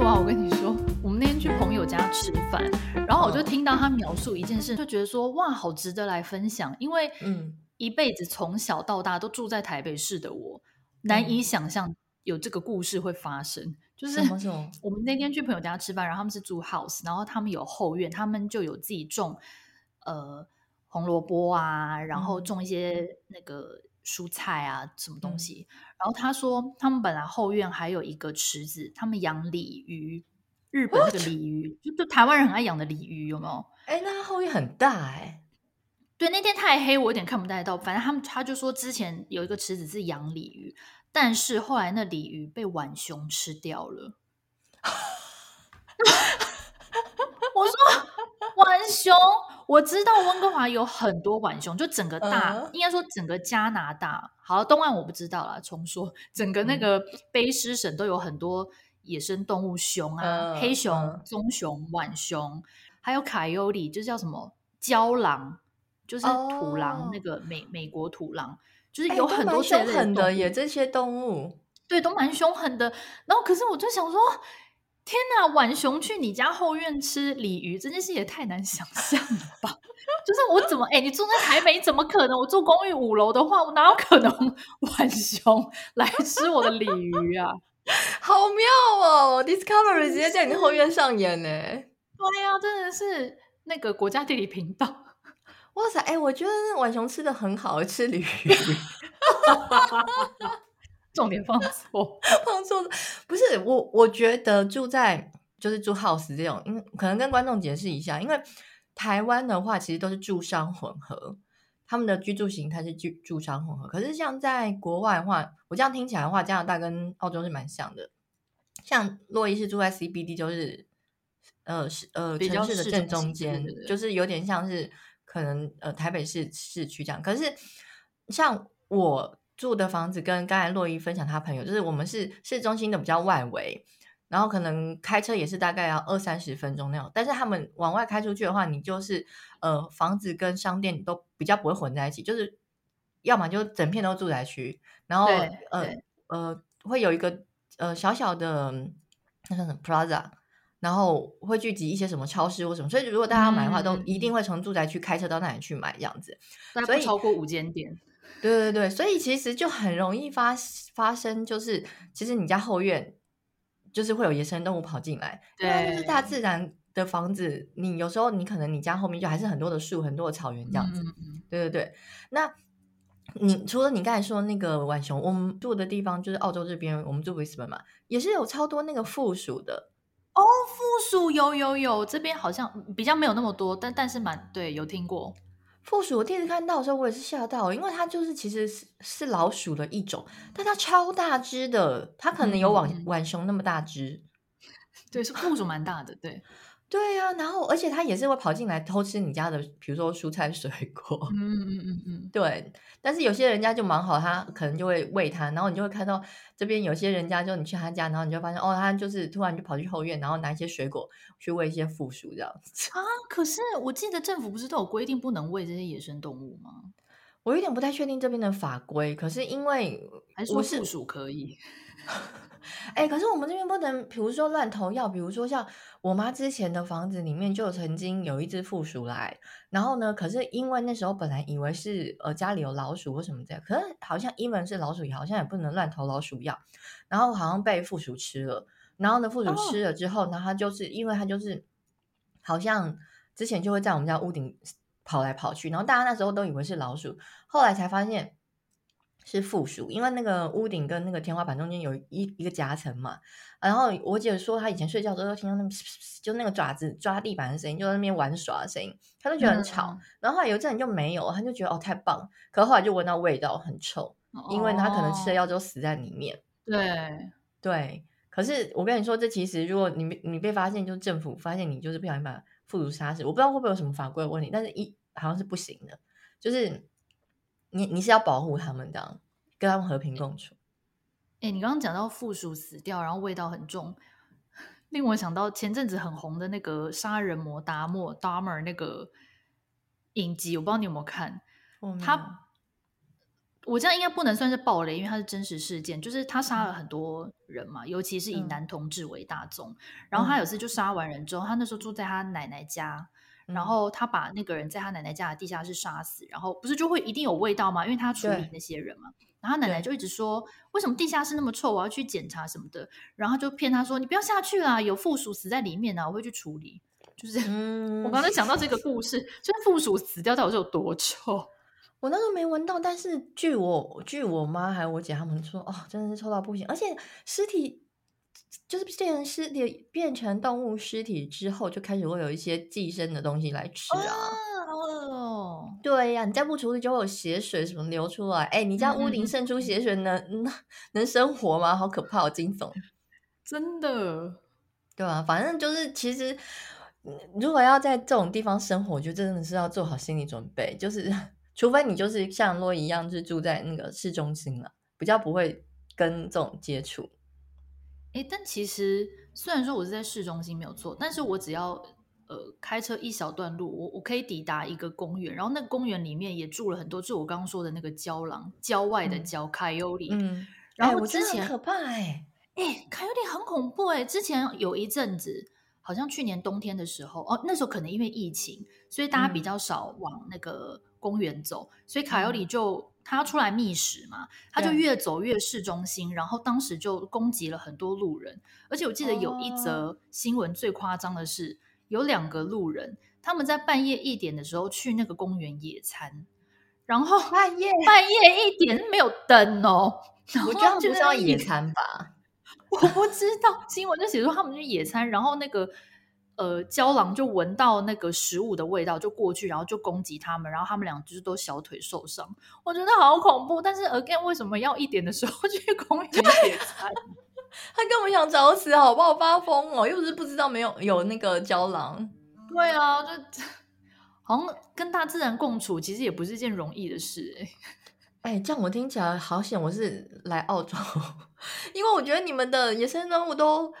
娃，我跟你说，我们那天去朋友家吃饭，然后我就听到他描述一件事，就觉得说哇，好值得来分享。因为嗯，一辈子从小到大都住在台北市的我，难以想象有这个故事会发生。就是我们那天去朋友家吃饭，然后他们是住 house，然后他们有后院，他们就有自己种呃红萝卜啊，然后种一些那个。蔬菜啊，什么东西？嗯、然后他说，他们本来后院还有一个池子，他们养鲤鱼，日本那个鲤鱼，就就台湾人很爱养的鲤鱼，有没有？哎，那后院很大哎、欸。对，那天太黑，我有点看不太到。反正他们他就说，之前有一个池子是养鲤鱼，但是后来那鲤鱼被浣熊吃掉了。我说浣熊。我知道温哥华有很多浣熊，就整个大，呃、应该说整个加拿大，好，东岸我不知道啦。重说，整个那个卑诗省都有很多野生动物熊啊，呃、黑熊、呃、棕熊、浣熊，还有卡尤里，就是叫什么郊狼，就是土狼，哦、那个美美国土狼，就是有很多凶狠的也这些动物，对，都蛮凶狠的。然后可是我就想说。天呐，浣熊去你家后院吃鲤鱼，这件事也太难想象了吧？就是我怎么哎、欸，你住在台北，怎么可能？我住公寓五楼的话，我哪有可能浣熊来吃我的鲤鱼啊？好妙哦！Discovery 直接在你后院上演呢。对呀、啊，真的是那个国家地理频道。哇塞，哎、欸，我觉得浣熊吃的很好，吃鲤鱼。重点放 错，放错不是我。我觉得住在就是住 house 这种，因为可能跟观众解释一下，因为台湾的话其实都是住商混合，他们的居住形态是住住商混合。可是像在国外的话，我这样听起来的话，加拿大跟澳洲是蛮像的。像洛伊是住在 CBD，就是呃是呃城市的正中间，就是有点像是可能呃台北市市区这样。可是像我。住的房子跟刚才洛伊分享他朋友，就是我们是市中心的比较外围，然后可能开车也是大概要二三十分钟那种。但是他们往外开出去的话，你就是呃房子跟商店都比较不会混在一起，就是要么就整片都住宅区，然后呃呃会有一个呃小小的那叫什么 plaza，然后会聚集一些什么超市或什么。所以如果大家要买的话，嗯、都一定会从住宅区开车到那里去买这样子。所以超过五间店。对对对，所以其实就很容易发发生，就是其实你家后院就是会有野生动物跑进来，对，因为就是大自然的房子，你有时候你可能你家后面就还是很多的树，很多的草原这样子。嗯、对对对，那你除了你刚才说那个浣熊，我们住的地方就是澳洲这边，我们住 Brisbane 嘛，也是有超多那个负鼠的。哦，负鼠有有有，这边好像比较没有那么多，但但是蛮对，有听过。负鼠，我第一次看到的时候，我也是吓到，因为它就是其实是是老鼠的一种，但它超大只的，它可能有浣浣熊那么大只。对，是负鼠蛮大的，对。对呀、啊，然后而且它也是会跑进来偷吃你家的，比如说蔬菜水果。嗯嗯嗯嗯，对。但是有些人家就蛮好，他可能就会喂它，然后你就会看到这边有些人家就你去他家，然后你就发现哦，他就是突然就跑去后院，然后拿一些水果去喂一些负鼠这样子。啊，可是我记得政府不是都有规定不能喂这些野生动物吗？我有点不太确定这边的法规，可是因为还是说负鼠可以。哎、欸，可是我们这边不能，比如说乱投药，比如说像我妈之前的房子里面就曾经有一只负鼠来，然后呢，可是因为那时候本来以为是呃家里有老鼠或什么这样，可是好像一门是老鼠药，好像也不能乱投老鼠药，然后好像被负鼠吃了，然后呢，负鼠吃了之后，然后它就是因为它就是好像之前就会在我们家屋顶跑来跑去，然后大家那时候都以为是老鼠，后来才发现。是负鼠，因为那个屋顶跟那个天花板中间有一一个夹层嘛。然后我姐说，她以前睡觉的时候都听到那 就那个爪子抓地板的声音，就在那边玩耍的声音，她都觉得很吵。嗯、然后后来有一阵就没有，她就觉得哦太棒。可是后来就闻到味道很臭，哦、因为她可能吃了药之后死在里面。对对，可是我跟你说，这其实如果你你被发现，就是政府发现你就是不小心把负鼠杀死，我不知道会不会有什么法规的问题，但是一好像是不行的，就是。你你是要保护他们的，跟他们和平共处。哎、欸，你刚刚讲到负鼠死掉，然后味道很重，令我想到前阵子很红的那个杀人魔达莫 Dahmer 那个影集，我不知道你有没有看？他我这样应该不能算是暴雷，因为他是真实事件，就是他杀了很多人嘛，尤其是以男同志为大宗。嗯、然后他有次就杀完人之后，他那时候住在他奶奶家，嗯、然后他把那个人在他奶奶家的地下室杀死，然后不是就会一定有味道吗？因为他处理那些人嘛。然后奶奶就一直说，为什么地下室那么臭？我要去检查什么的。然后就骗他说，你不要下去啦，有负鼠死在里面啊，我会去处理。就是、嗯、我刚才想到这个故事，就是负鼠死掉到底是有多臭？我那时候没闻到，但是据我据我妈还有我姐他们说，哦，真的是臭到不行。而且尸体就是变成尸体变成动物尸体之后，就开始会有一些寄生的东西来吃啊。哦，对呀、啊，你再不处理就会有血水什么流出来。哎，你家屋顶渗出血水能、嗯、能能生活吗？好可怕，好惊悚，真的。对啊，反正就是其实如果要在这种地方生活，就真的是要做好心理准备，就是。除非你就是像洛一样，是住在那个市中心了，比较不会跟这种接触。哎，但其实虽然说我是在市中心没有错，但是我只要呃开车一小段路，我我可以抵达一个公园，然后那个公园里面也住了很多，就我刚刚说的那个郊狼，郊外的郊凯尤里。嗯，然后我之前、欸、可怕哎、欸，哎，凯尤里很恐怖哎、欸，之前有一阵子。好像去年冬天的时候，哦，那时候可能因为疫情，所以大家比较少往那个公园走，嗯、所以卡尤里就他要出来觅食嘛，他就越走越市中心，然后当时就攻击了很多路人，而且我记得有一则新闻最夸张的是，哦、有两个路人他们在半夜一点的时候去那个公园野餐，然后半夜半夜一点没有灯哦，我觉得不是要野餐吧。我不知道新闻就写说他们去野餐，然后那个呃胶囊就闻到那个食物的味道，就过去，然后就攻击他们，然后他们俩就是都小腿受伤，我觉得好恐怖。但是 again 为什么要一点的时候 去公园野餐？他根本想找死，好不好发疯哦？又不是不知道没有有那个胶囊。对啊，就好像跟大自然共处，其实也不是一件容易的事哎、欸。哎，这样我听起来好险！我是来澳洲，因为我觉得你们的野生动物都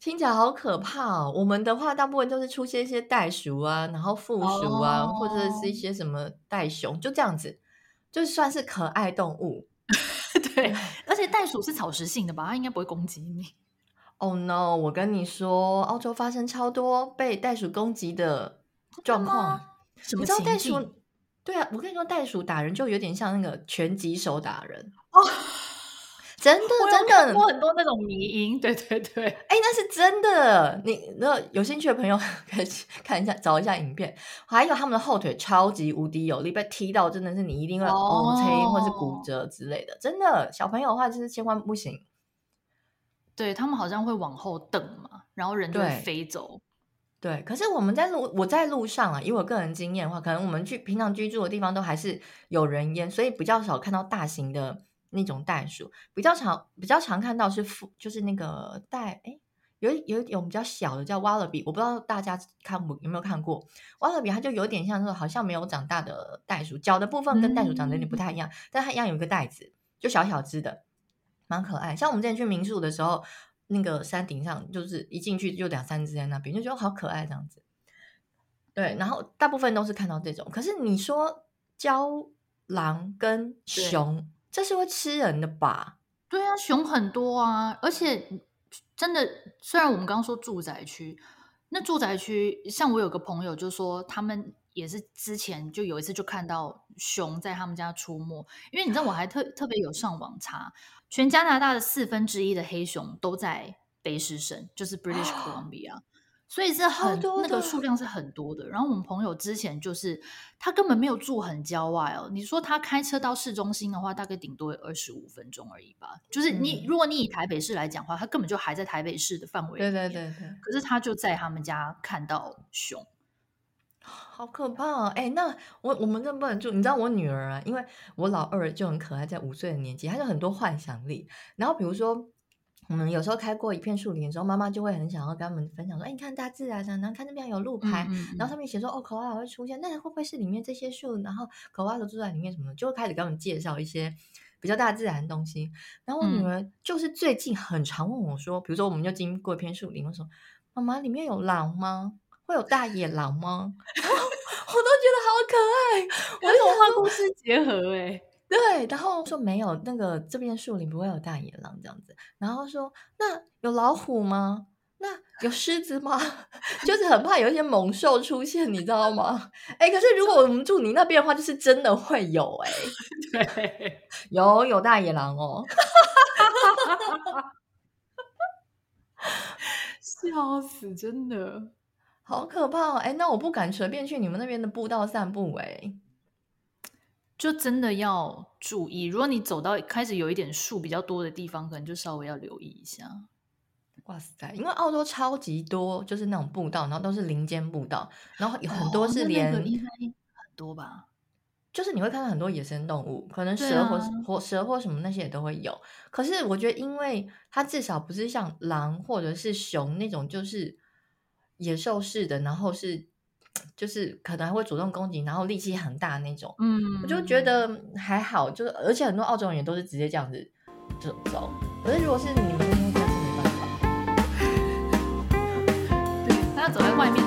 听起来好可怕哦。我们的话，大部分都是出现一些袋鼠啊，然后负鼠啊，oh. 或者是一些什么袋熊，就这样子，就算是可爱动物。对，而且袋鼠是草食性的吧？它应该不会攻击你。Oh no！我跟你说，澳洲发生超多被袋鼠攻击的状况。什么情境？袋鼠对啊，我跟你说，袋鼠打人就有点像那个拳击手打人哦，真的真的，我很多那种迷因，对对对，哎，那是真的。你那有兴趣的朋友 可以看一下，找一下影片。还有他们的后腿超级无敌有力，被踢到真的是你一定会 OK 或是骨折之类的。真的，小朋友的话就是千万不行。对，他们好像会往后蹬嘛，然后人就会飞走。对，可是我们在路，我在路上啊，以我个人经验的话，可能我们去平常居住的地方都还是有人烟，所以比较少看到大型的那种袋鼠，比较常比较常看到是就是那个袋，哎，有有一种比较小的叫 Wallaby，我不知道大家看过有没有看过 Wallaby，它就有点像说好像没有长大的袋鼠，脚的部分跟袋鼠长得有点不太一样，嗯、但它一样有一个袋子，就小小只的，蛮可爱。像我们之前去民宿的时候。那个山顶上就是一进去就两三只在那边，就觉得好可爱这样子。对，然后大部分都是看到这种。可是你说郊狼跟熊，对这是会吃人的吧？对啊，熊很多啊，而且真的，虽然我们刚刚说住宅区，那住宅区像我有个朋友就说，他们也是之前就有一次就看到熊在他们家出没，因为你知道我还特特别有上网查。全加拿大的四分之一的黑熊都在卑诗省，就是 British Columbia，、哦、所以是很那个数量是很多的。然后我们朋友之前就是他根本没有住很郊外哦，你说他开车到市中心的话，大概顶多二十五分钟而已吧。就是你、嗯、如果你以台北市来讲的话，他根本就还在台北市的范围里面。对对对对。可是他就在他们家看到熊。好可怕哦！哎，那我我们这不能住。你知道我女儿啊，因为我老二就很可爱，在五岁的年纪，她就很多幻想力。然后比如说，我们有时候开过一片树林的时候，妈妈就会很想要跟他们分享说：“哎，你看大自然啊，然后看那边有路牌，嗯嗯、然后上面写说哦，可爱会出现，那会不会是里面这些树？然后可爱都住在里面什么的？”就会开始给我们介绍一些比较大自然的东西。然后我女儿就是最近很常问我说：“嗯、比如说，我们就经过一片树林，我说妈妈，里面有狼吗？会有大野狼吗？”我都觉得好可爱，跟童话故事结合哎、欸，对，然后说没有，那个这边树林不会有大野狼这样子。然后说那有老虎吗？那有狮子吗？就是很怕有一些猛兽出现，你知道吗？哎，可是如果我们住你那边的话，就是真的会有哎，对，有有大野狼哦，笑死，真的好可怕哦！哎，那我不敢随便去你们那边的步道散步哎。就真的要注意，如果你走到开始有一点树比较多的地方，可能就稍微要留意一下。哇塞，因为澳洲超级多，就是那种步道，然后都是林间步道，然后有很多是连、哦、很多吧，就是你会看到很多野生动物，可能蛇或、啊、或蛇或什么那些也都会有。可是我觉得，因为它至少不是像狼或者是熊那种，就是野兽式的，然后是。就是可能还会主动攻击，然后力气很大那种。嗯，我就觉得还好，就是而且很多澳洲人也都是直接这样子就走。可是如果是你们那是没办法。对，他要走在外面。